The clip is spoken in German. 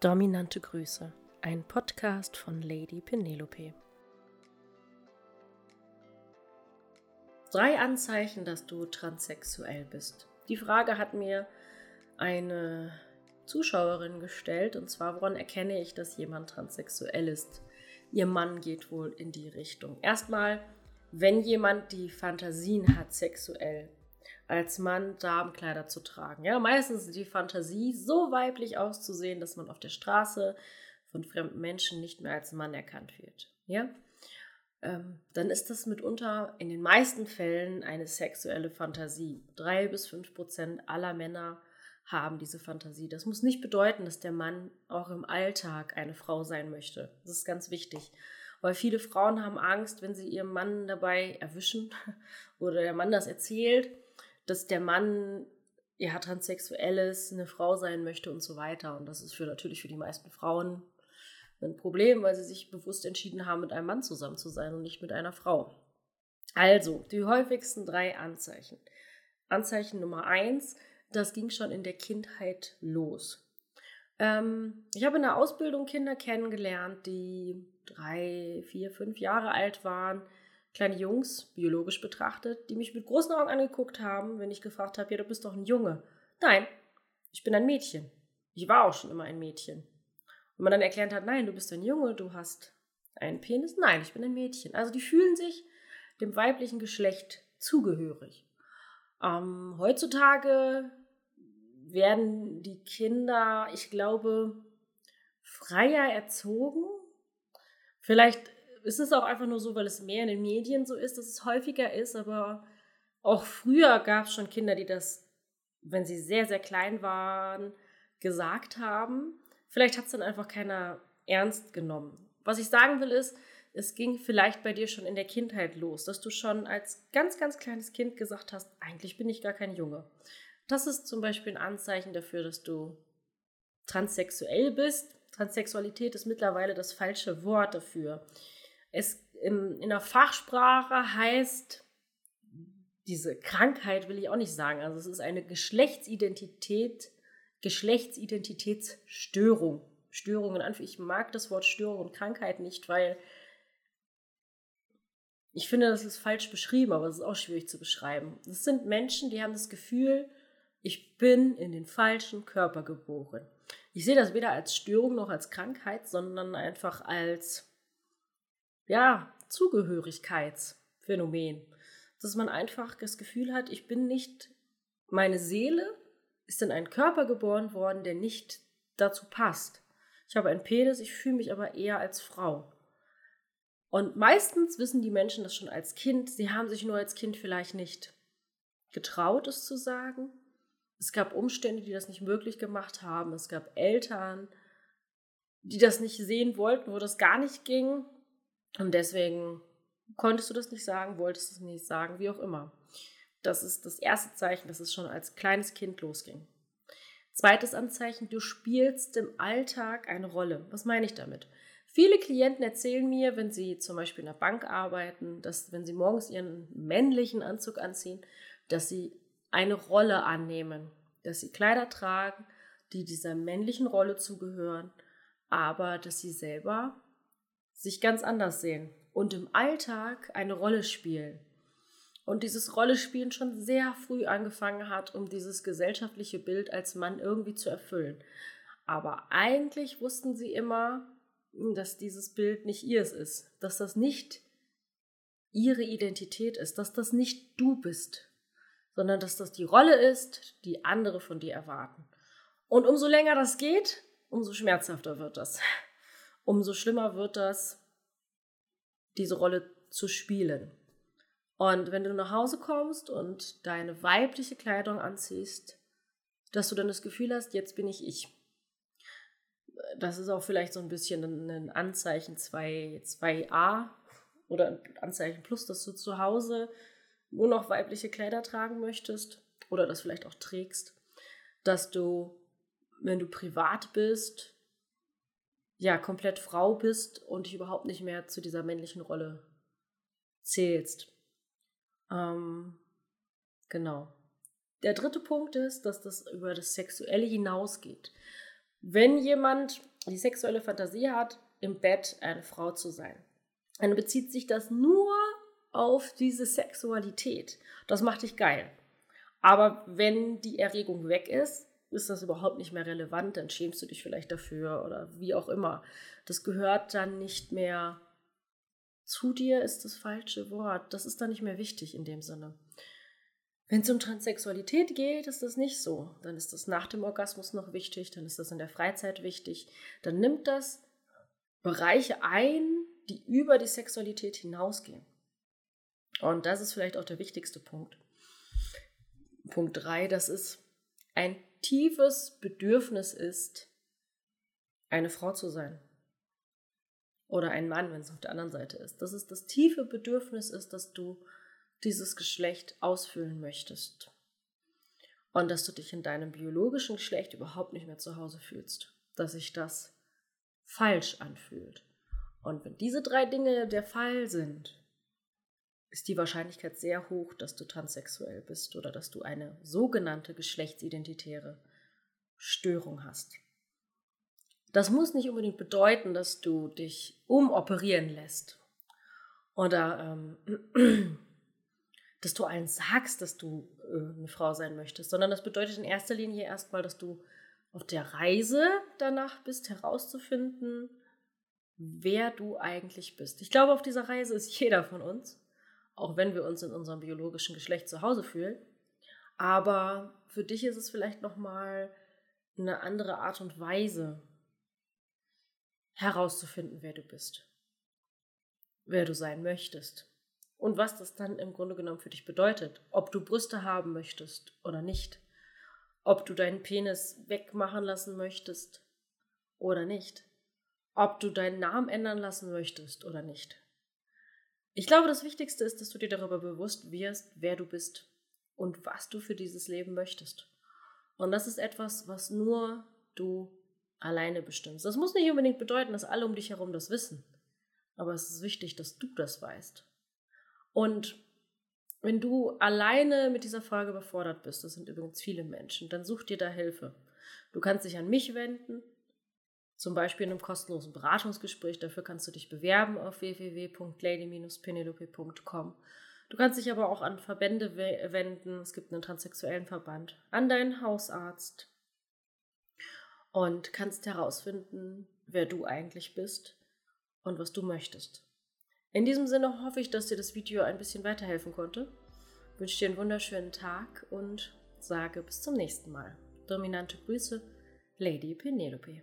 Dominante Grüße, ein Podcast von Lady Penelope. Drei Anzeichen, dass du transsexuell bist. Die Frage hat mir eine Zuschauerin gestellt, und zwar, woran erkenne ich, dass jemand transsexuell ist? Ihr Mann geht wohl in die Richtung. Erstmal, wenn jemand die Fantasien hat, sexuell als Mann Damenkleider zu tragen. Ja, meistens ist die Fantasie so weiblich auszusehen, dass man auf der Straße von fremden Menschen nicht mehr als Mann erkannt wird. Ja, ähm, dann ist das mitunter in den meisten Fällen eine sexuelle Fantasie. Drei bis fünf Prozent aller Männer haben diese Fantasie. Das muss nicht bedeuten, dass der Mann auch im Alltag eine Frau sein möchte. Das ist ganz wichtig. Weil viele Frauen haben Angst, wenn sie ihren Mann dabei erwischen oder der Mann das erzählt, dass der Mann ja transsexuell ist, eine Frau sein möchte und so weiter. Und das ist für natürlich für die meisten Frauen ein Problem, weil sie sich bewusst entschieden haben, mit einem Mann zusammen zu sein und nicht mit einer Frau. Also, die häufigsten drei Anzeichen. Anzeichen Nummer eins, das ging schon in der Kindheit los. Ähm, ich habe in der Ausbildung Kinder kennengelernt, die drei, vier, fünf Jahre alt waren, kleine Jungs, biologisch betrachtet, die mich mit großen Augen angeguckt haben, wenn ich gefragt habe, ja, du bist doch ein Junge. Nein, ich bin ein Mädchen. Ich war auch schon immer ein Mädchen. Und man dann erklärt hat, nein, du bist ein Junge, du hast einen Penis. Nein, ich bin ein Mädchen. Also die fühlen sich dem weiblichen Geschlecht zugehörig. Ähm, heutzutage werden die Kinder, ich glaube, freier erzogen. Vielleicht ist es auch einfach nur so, weil es mehr in den Medien so ist, dass es häufiger ist, aber auch früher gab es schon Kinder, die das, wenn sie sehr, sehr klein waren, gesagt haben. Vielleicht hat es dann einfach keiner ernst genommen. Was ich sagen will ist, es ging vielleicht bei dir schon in der Kindheit los, dass du schon als ganz, ganz kleines Kind gesagt hast, eigentlich bin ich gar kein Junge. Das ist zum Beispiel ein Anzeichen dafür, dass du transsexuell bist. Transsexualität ist mittlerweile das falsche Wort dafür. Es in, in der Fachsprache heißt diese Krankheit, will ich auch nicht sagen. Also es ist eine Geschlechtsidentität, Geschlechtsidentitätsstörung. Störungen an. Ich mag das Wort Störung und Krankheit nicht, weil ich finde, das ist falsch beschrieben, aber es ist auch schwierig zu beschreiben. Es sind Menschen, die haben das Gefühl, ich bin in den falschen Körper geboren. Ich sehe das weder als Störung noch als Krankheit, sondern einfach als ja, Zugehörigkeitsphänomen. Dass man einfach das Gefühl hat, ich bin nicht, meine Seele ist in einen Körper geboren worden, der nicht dazu passt. Ich habe einen Penis, ich fühle mich aber eher als Frau. Und meistens wissen die Menschen das schon als Kind. Sie haben sich nur als Kind vielleicht nicht getraut, es zu sagen. Es gab Umstände, die das nicht möglich gemacht haben. Es gab Eltern, die das nicht sehen wollten, wo das gar nicht ging. Und deswegen konntest du das nicht sagen, wolltest es nicht sagen, wie auch immer. Das ist das erste Zeichen, dass es schon als kleines Kind losging. Zweites Anzeichen, du spielst im Alltag eine Rolle. Was meine ich damit? Viele Klienten erzählen mir, wenn sie zum Beispiel in der Bank arbeiten, dass wenn sie morgens ihren männlichen Anzug anziehen, dass sie eine Rolle annehmen, dass sie Kleider tragen, die dieser männlichen Rolle zugehören, aber dass sie selber sich ganz anders sehen und im Alltag eine Rolle spielen. Und dieses Rollespielen schon sehr früh angefangen hat, um dieses gesellschaftliche Bild als Mann irgendwie zu erfüllen. Aber eigentlich wussten sie immer, dass dieses Bild nicht ihrs ist, dass das nicht ihre Identität ist, dass das nicht du bist, sondern dass das die Rolle ist, die andere von dir erwarten. Und umso länger das geht, umso schmerzhafter wird das umso schlimmer wird das, diese Rolle zu spielen. Und wenn du nach Hause kommst und deine weibliche Kleidung anziehst, dass du dann das Gefühl hast, jetzt bin ich ich. Das ist auch vielleicht so ein bisschen ein Anzeichen 2, 2a oder ein Anzeichen plus, dass du zu Hause nur noch weibliche Kleider tragen möchtest oder das vielleicht auch trägst. Dass du, wenn du privat bist, ja komplett Frau bist und dich überhaupt nicht mehr zu dieser männlichen Rolle zählst. Ähm, genau. Der dritte Punkt ist, dass das über das Sexuelle hinausgeht. Wenn jemand die sexuelle Fantasie hat, im Bett eine Frau zu sein, dann bezieht sich das nur auf diese Sexualität. Das macht dich geil. Aber wenn die Erregung weg ist, ist das überhaupt nicht mehr relevant, dann schämst du dich vielleicht dafür oder wie auch immer. Das gehört dann nicht mehr zu dir, ist das falsche Wort. Das ist dann nicht mehr wichtig in dem Sinne. Wenn es um Transsexualität geht, ist das nicht so. Dann ist das nach dem Orgasmus noch wichtig, dann ist das in der Freizeit wichtig. Dann nimmt das Bereiche ein, die über die Sexualität hinausgehen. Und das ist vielleicht auch der wichtigste Punkt. Punkt 3, dass es ein tiefes Bedürfnis ist, eine Frau zu sein. Oder ein Mann, wenn es auf der anderen Seite ist. Dass es das tiefe Bedürfnis ist, dass du dieses Geschlecht ausfüllen möchtest. Und dass du dich in deinem biologischen Geschlecht überhaupt nicht mehr zu Hause fühlst. Dass sich das falsch anfühlt. Und wenn diese drei Dinge der Fall sind, ist die Wahrscheinlichkeit sehr hoch, dass du transsexuell bist oder dass du eine sogenannte geschlechtsidentitäre Störung hast. Das muss nicht unbedingt bedeuten, dass du dich umoperieren lässt oder ähm, dass du allen sagst, dass du äh, eine Frau sein möchtest, sondern das bedeutet in erster Linie erstmal, dass du auf der Reise danach bist, herauszufinden, wer du eigentlich bist. Ich glaube, auf dieser Reise ist jeder von uns auch wenn wir uns in unserem biologischen Geschlecht zu Hause fühlen. Aber für dich ist es vielleicht nochmal eine andere Art und Weise herauszufinden, wer du bist, wer du sein möchtest und was das dann im Grunde genommen für dich bedeutet, ob du Brüste haben möchtest oder nicht, ob du deinen Penis wegmachen lassen möchtest oder nicht, ob du deinen Namen ändern lassen möchtest oder nicht. Ich glaube, das Wichtigste ist, dass du dir darüber bewusst wirst, wer du bist und was du für dieses Leben möchtest. Und das ist etwas, was nur du alleine bestimmst. Das muss nicht unbedingt bedeuten, dass alle um dich herum das wissen. Aber es ist wichtig, dass du das weißt. Und wenn du alleine mit dieser Frage überfordert bist, das sind übrigens viele Menschen, dann such dir da Hilfe. Du kannst dich an mich wenden, zum Beispiel in einem kostenlosen Beratungsgespräch. Dafür kannst du dich bewerben auf www.lady-penelope.com. Du kannst dich aber auch an Verbände wenden. Es gibt einen transsexuellen Verband, an deinen Hausarzt und kannst herausfinden, wer du eigentlich bist und was du möchtest. In diesem Sinne hoffe ich, dass dir das Video ein bisschen weiterhelfen konnte. Ich wünsche dir einen wunderschönen Tag und sage bis zum nächsten Mal. Dominante Grüße, Lady Penelope.